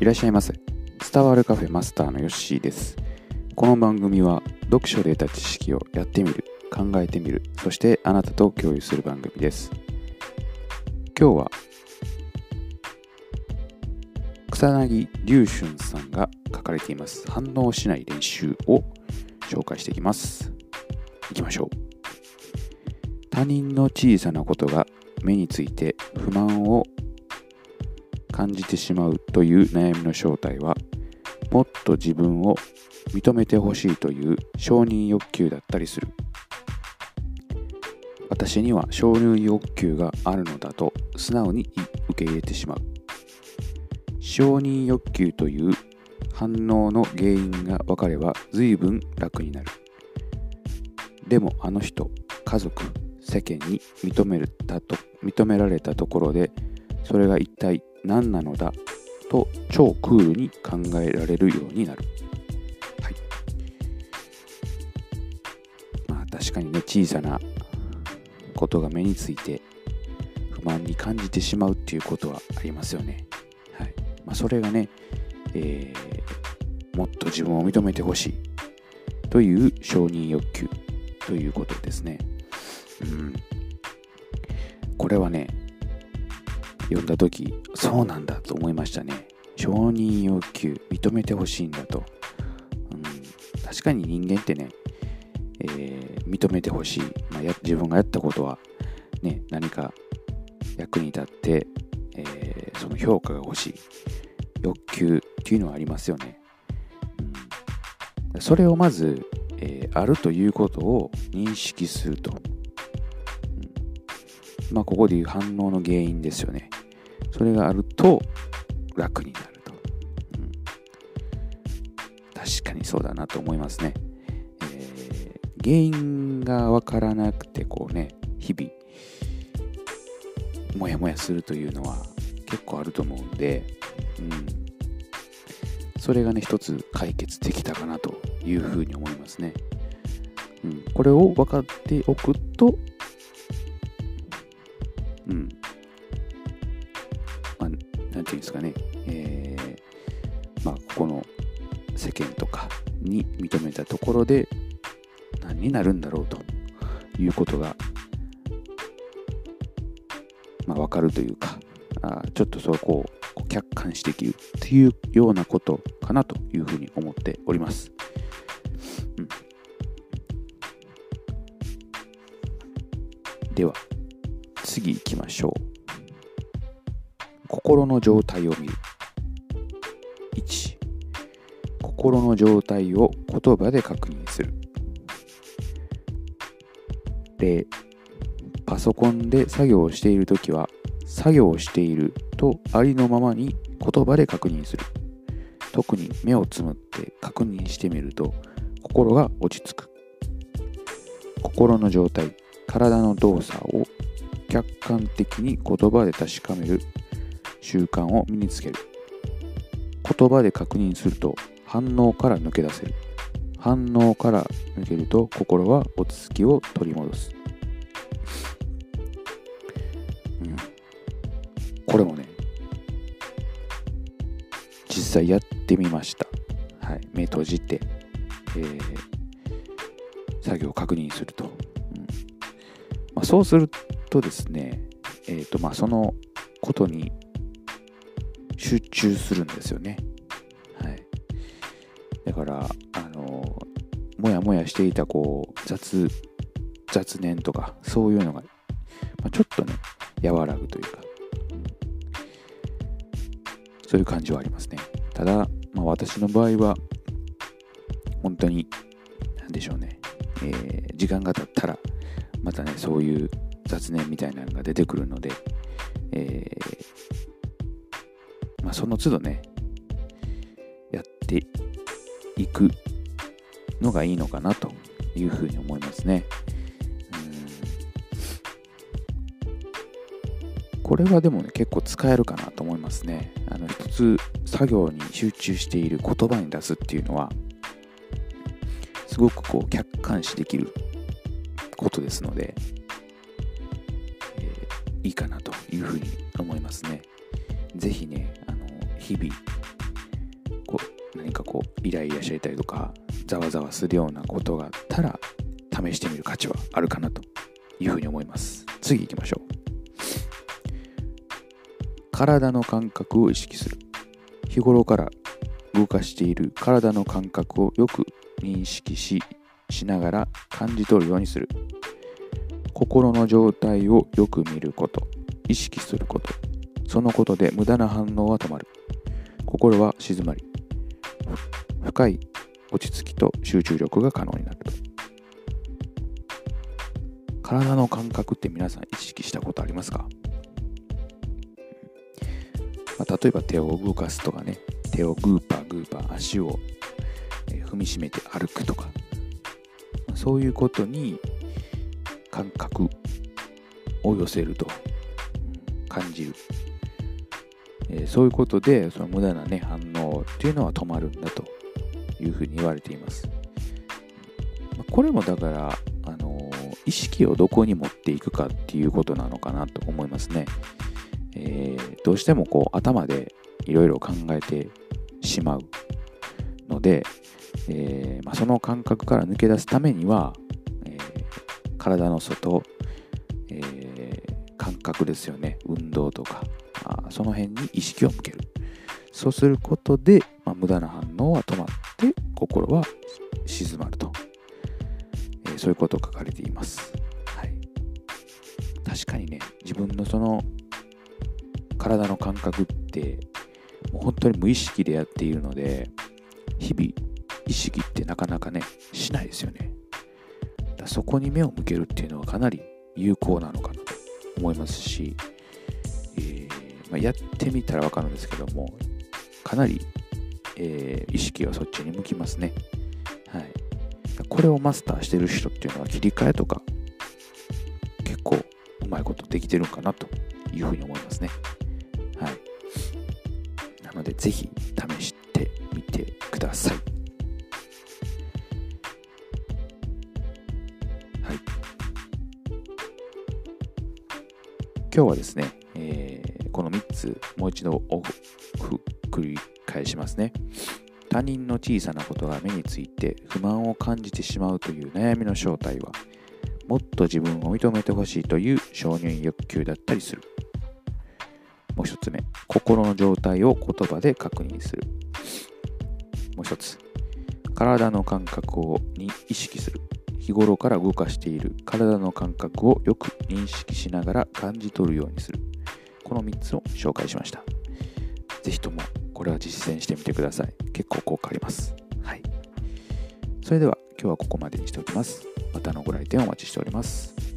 いらっしゃいませ。伝わるカフェマスターのヨッシーです。この番組は読書で得た知識をやってみる考えてみるそしてあなたと共有する番組です。今日は草薙龍春さんが書かれています反応しない練習を紹介していきます。いきましょう。他人の小さなことが目について不満を感じてしまうという悩みの正体はもっと自分を認めてほしいという承認欲求だったりする。私には承認欲求があるのだと素直に受け入れてしまう。承認欲求という反応の原因が分かれば随分楽になる。でもあの人家族世間に認めたと認められたところでそれが一体何なのだ？と超クールに考えられるようになる。はい。まあ確かにね、小さなことが目について不満に感じてしまうっていうことはありますよね。はい。まあそれがね、えー、もっと自分を認めてほしいという承認欲求ということですね。うん。これはね、読んだ時そうなんだと思いましたね。承認欲求認めてほしいんだと、うん、確かに人間ってね、えー、認めてほしい、まあ、や自分がやったことは、ね、何か役に立って、えー、その評価が欲しい。欲求っていうのはありますよね、うん、それをまず、えー、あるということを認識すると、まあ、ここでいう反応の原因ですよね。それがあると楽になると、うん、確かにそうだなと思いますね、えー、原因がわからなくてこうね日々モヤモヤするというのは結構あると思うんで、うん、それがね一つ解決できたかなというふうに思いますね、うん、これを分かっておくとまあ、ここの世間とかに認めたところで何になるんだろうということが、まあ、分かるというかあちょっとそこを客観視できるっていうようなことかなというふうに思っております。うん、では次行きましょう。心の状態を見る1心の状態を言葉で確認する。0パソコンで作業をしているときは作業をしているとありのままに言葉で確認する。特に目をつむって確認してみると心が落ち着く。心の状態体の動作を客観的に言葉で確かめる習慣を身につける。言葉で確認すると反応から抜け出せる。反応から抜けると心は落ち着きを取り戻す、うん、これもね実際やってみました、はい、目閉じて、えー、作業を確認すると、うん。まあ、そうするとですね、えーとまあ、そのことに集中するんですよね。はい。だから、あの、もやもやしていた、こう、雑、雑念とか、そういうのが、まあ、ちょっとね、和らぐというか、そういう感じはありますね。ただ、まあ、私の場合は、本当に、なんでしょうね、えー、時間が経ったら、またね、そういう雑念みたいなのが出てくるので、えー、まあ、その都度ね、やっていくのがいいのかなというふうに思いますね。これはでもね、結構使えるかなと思いますね。あの、一つ作業に集中している言葉に出すっていうのは、すごくこう客観視できることですので、えー、いいかなというふうに思いますね。ぜひね、日々こう、何かこうイライラしていたりとかざわざわするようなことがあったら試してみる価値はあるかなというふうに思います。次行きましょう。体の感覚を意識する。日頃から動かしている体の感覚をよく認識ししながら感じ取るようにする。心の状態をよく見ること。意識すること。そのことで無駄な反応は止まる。心は静まり深い落ち着きと集中力が可能になると。体の感覚って皆さん意識したことありますか、まあ、例えば手を動かすとかね。手をグーパーグーパー足を踏みしめて歩くとか。そういうことに感覚を寄せると感じる、えそういうことでその無駄なね反応っていうのは止まるんだというふうに言われています。これもだからあの意識をどこに持っていくかっていうことなのかなと思いますね、えー、どうしてもこう頭でいろいろ考えてしまうので、えー、まあ、その感覚から抜け出すためには、えー、体の外、え覚ですよね。運動とか。あその辺に意識を向ける。そうすることで、まあ、無駄な反応は止まって心は静まると、えー、そういうことが書かれています、はい、確かにね自分のその体の感覚ってもう本当に無意識でやっているので日々意識ってなかなかねしないですよね。そこに目を向けるっていうのはかなり有効なのかな。思いますし、えー、まあ、やってみたら分かるんですけどもかなり、えー、意識はそっちに向きますねはいこれをマスターしてる人っていうのは切り替えとか結構うまいことできてるんかなというふうに思いますねはいなのでぜひ試してみてくださ。い。今日はですね、えー、この3つもう一度オフ繰り返しますね。他人の小さなことが目について不満を感じてしまうという悩みの正体はもっと自分を認めてほしいという承認欲求だったりする。もう一つ目、心の状態を言葉で確認する。もう一つ、体の感覚をに意識する。日頃から動かしている体の感覚をよく認識しながら感じ取るようにする。この3つを紹介しました。是非ともこれは実践してみてください。結構効果あります。はい。それでは今日はここまでにしておきます。またのご来店お待ちしております。